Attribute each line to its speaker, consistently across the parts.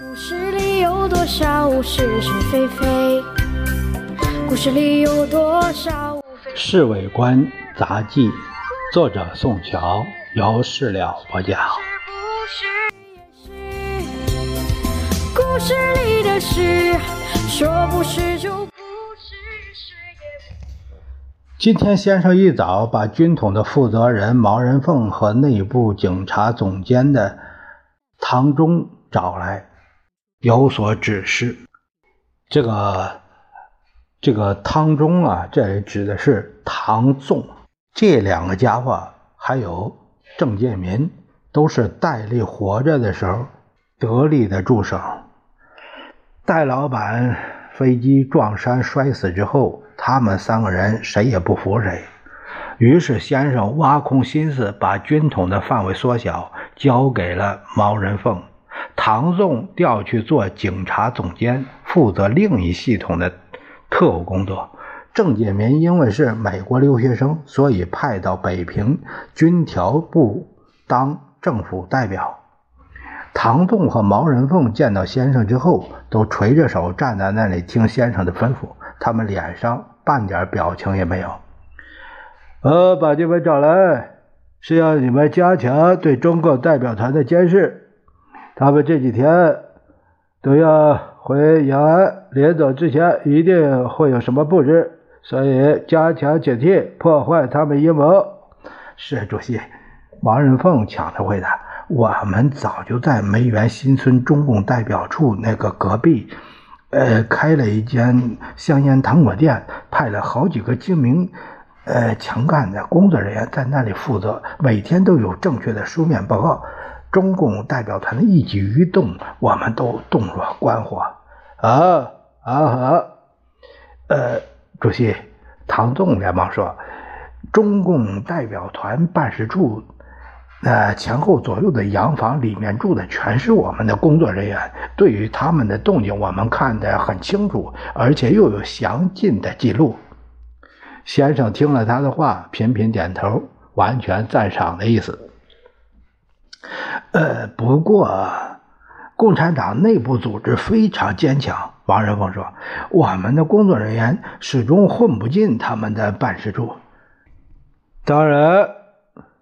Speaker 1: 故事里有多少是是非非？故事里有多少无非？
Speaker 2: 《侍卫官杂记》，作者宋乔，由事了播讲。
Speaker 1: 故事里的事，说不是就不是，是也不
Speaker 2: 今天先生一早把军统的负责人毛人凤和内部警察总监的唐忠找来，有所指示。这个这个汤中啊，这里指的是唐纵，这两个家伙还有郑介民，都是戴笠活着的时候得力的助手。戴老板飞机撞山摔死之后，他们三个人谁也不服谁。于是先生挖空心思把军统的范围缩小，交给了毛人凤。唐纵调去做警察总监，负责另一系统的特务工作。郑介民因为是美国留学生，所以派到北平军调部当政府代表。唐纵和毛人凤见到先生之后，都垂着手站在那里听先生的吩咐，他们脸上半点表情也没有。呃，把你们找来，是要你们加强对中共代表团的监视。他们这几天都要回延安，临走之前一定会有什么布置，所以加强警惕，破坏他们阴谋。是主席，王仁凤抢着回答：“我们早就在梅园新村中共代表处那个隔壁，呃，开了一间香烟糖果店，派了好几个精明。”呃，强干的工作人员在那里负责，每天都有正确的书面报告。中共代表团的一举一动，我们都洞若观火。啊啊好！呃，主席，唐纵连忙说：“中共代表团办事处，那前后左右的洋房里面住的全是我们的工作人员，对于他们的动静，我们看得很清楚，而且又有详尽的记录。”先生听了他的话，频频点头，完全赞赏的意思。呃，不过，共产党内部组织非常坚强。王仁凤说：“我们的工作人员始终混不进他们的办事处。”当然，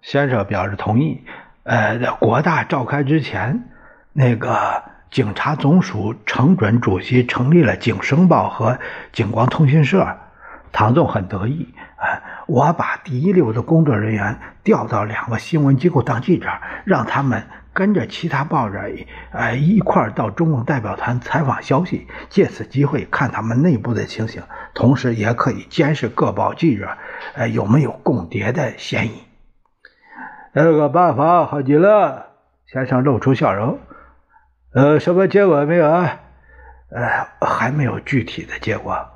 Speaker 2: 先生表示同意。呃，国大召开之前，那个警察总署成准主席成立了《警声报》和《警光通讯社》。唐纵很得意，啊，我把第一流的工作人员调到两个新闻机构当记者，让他们跟着其他报纸，呃，一块儿到中共代表团采访消息，借此机会看他们内部的情形，同时也可以监视各报记者，呃，有没有共谍的嫌疑。这个办法好极了，先生露出笑容。呃，什么结果没有啊？呃，还没有具体的结果。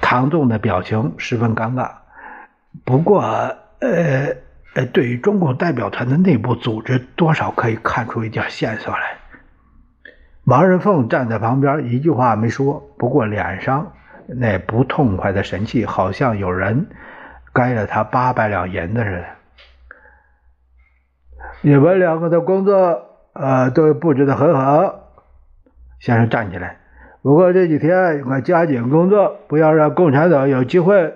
Speaker 2: 唐纵的表情十分尴尬，不过，呃，呃，对于中共代表团的内部组织，多少可以看出一点线索来。王仁凤站在旁边，一句话没说，不过脸上那不痛快的神气，好像有人该了他八百两银子似的。你们两个的工作，呃，都布置的很好。先生站起来。不过这几天我加紧工作，不要让共产党有机会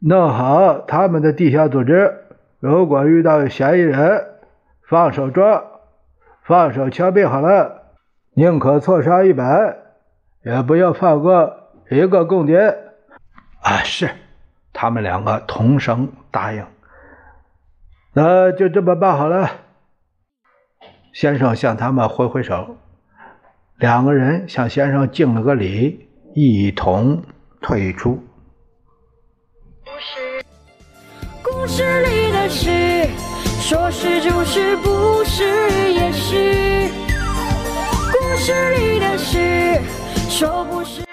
Speaker 2: 弄好他们的地下组织。如果遇到嫌疑人，放手抓，放手枪毙好了，宁可错杀一百，也不要放过一个共谍。啊，是，他们两个同声答应。那就这么办好了。先生向他们挥挥手。两个人向先生敬了个礼，一同退出。
Speaker 1: 故事里是，说是就是，不是也是。故事里的事，说不是。